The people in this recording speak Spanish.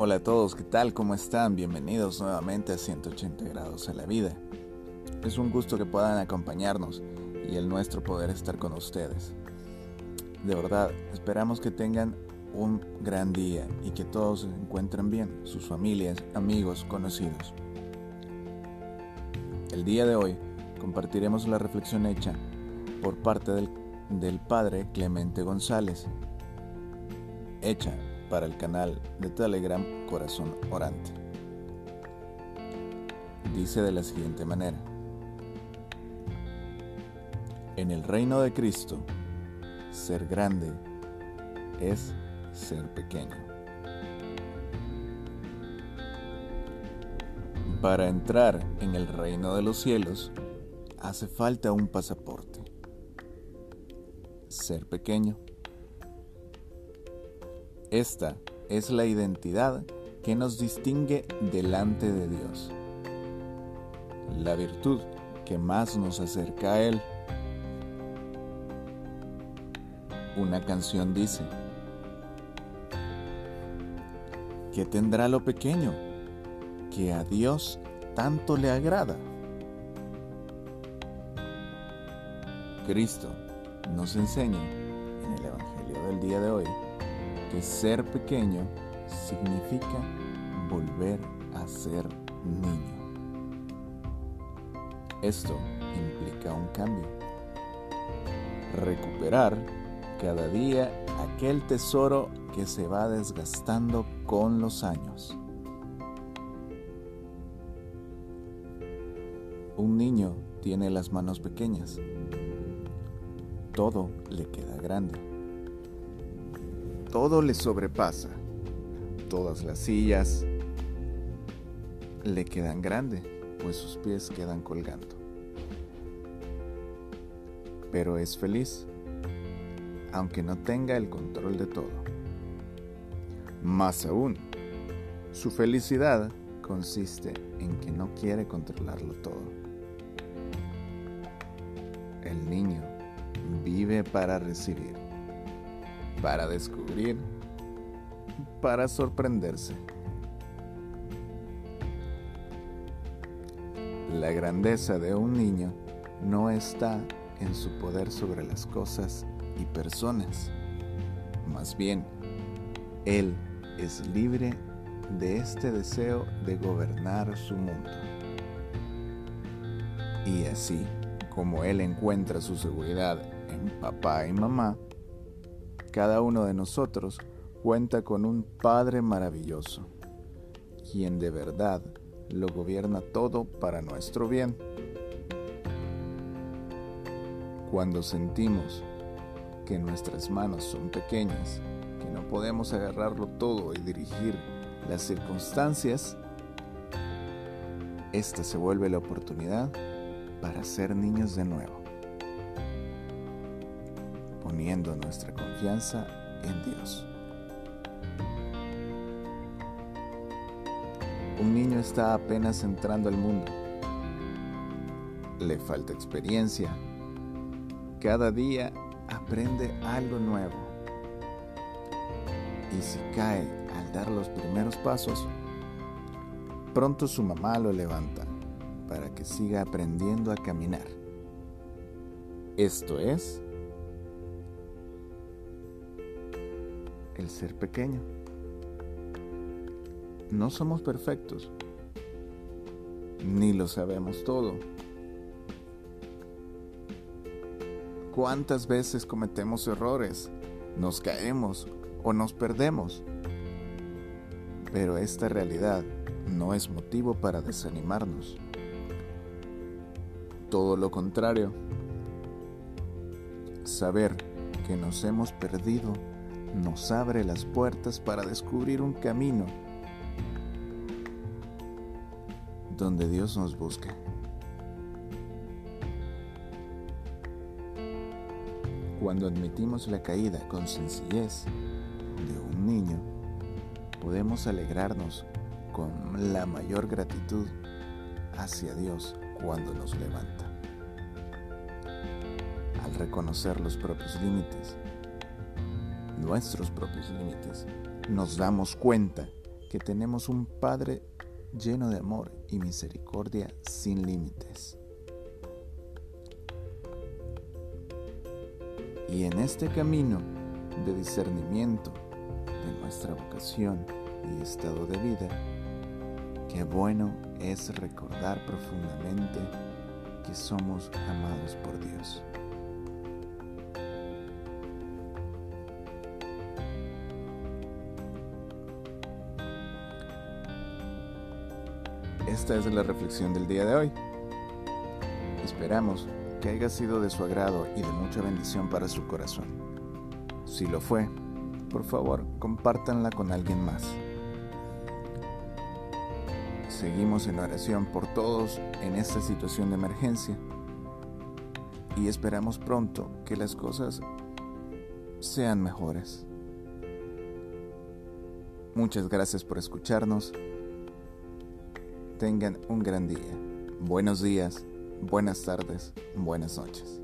Hola a todos, ¿qué tal? ¿Cómo están? Bienvenidos nuevamente a 180 grados a la vida. Es un gusto que puedan acompañarnos y el nuestro poder estar con ustedes. De verdad, esperamos que tengan un gran día y que todos se encuentren bien, sus familias, amigos, conocidos. El día de hoy compartiremos la reflexión hecha por parte del, del padre Clemente González, hecha para el canal de Telegram Corazón Orante. Dice de la siguiente manera. En el reino de Cristo, ser grande es ser pequeño. Para entrar en el reino de los cielos, hace falta un pasaporte. Ser pequeño. Esta es la identidad que nos distingue delante de Dios. La virtud que más nos acerca a Él. Una canción dice, ¿qué tendrá lo pequeño que a Dios tanto le agrada? Cristo nos enseña en el Evangelio del día de hoy que ser pequeño significa volver a ser niño. Esto implica un cambio. Recuperar cada día aquel tesoro que se va desgastando con los años. Un niño tiene las manos pequeñas. Todo le queda grande todo le sobrepasa. Todas las sillas le quedan grandes, pues sus pies quedan colgando. Pero es feliz, aunque no tenga el control de todo. Más aún, su felicidad consiste en que no quiere controlarlo todo. El niño vive para recibir para descubrir, para sorprenderse. La grandeza de un niño no está en su poder sobre las cosas y personas. Más bien, él es libre de este deseo de gobernar su mundo. Y así como él encuentra su seguridad en papá y mamá, cada uno de nosotros cuenta con un Padre maravilloso, quien de verdad lo gobierna todo para nuestro bien. Cuando sentimos que nuestras manos son pequeñas, que no podemos agarrarlo todo y dirigir las circunstancias, esta se vuelve la oportunidad para ser niños de nuevo poniendo nuestra confianza en Dios. Un niño está apenas entrando al mundo. Le falta experiencia. Cada día aprende algo nuevo. Y si cae al dar los primeros pasos, pronto su mamá lo levanta para que siga aprendiendo a caminar. Esto es el ser pequeño. No somos perfectos, ni lo sabemos todo. ¿Cuántas veces cometemos errores, nos caemos o nos perdemos? Pero esta realidad no es motivo para desanimarnos. Todo lo contrario, saber que nos hemos perdido nos abre las puertas para descubrir un camino donde Dios nos busca. Cuando admitimos la caída con sencillez de un niño, podemos alegrarnos con la mayor gratitud hacia Dios cuando nos levanta. Al reconocer los propios límites, nuestros propios límites, nos damos cuenta que tenemos un Padre lleno de amor y misericordia sin límites. Y en este camino de discernimiento de nuestra vocación y estado de vida, qué bueno es recordar profundamente que somos amados por Dios. Esta es la reflexión del día de hoy. Esperamos que haya sido de su agrado y de mucha bendición para su corazón. Si lo fue, por favor, compártanla con alguien más. Seguimos en oración por todos en esta situación de emergencia y esperamos pronto que las cosas sean mejores. Muchas gracias por escucharnos. Tengan un gran día. Buenos días, buenas tardes, buenas noches.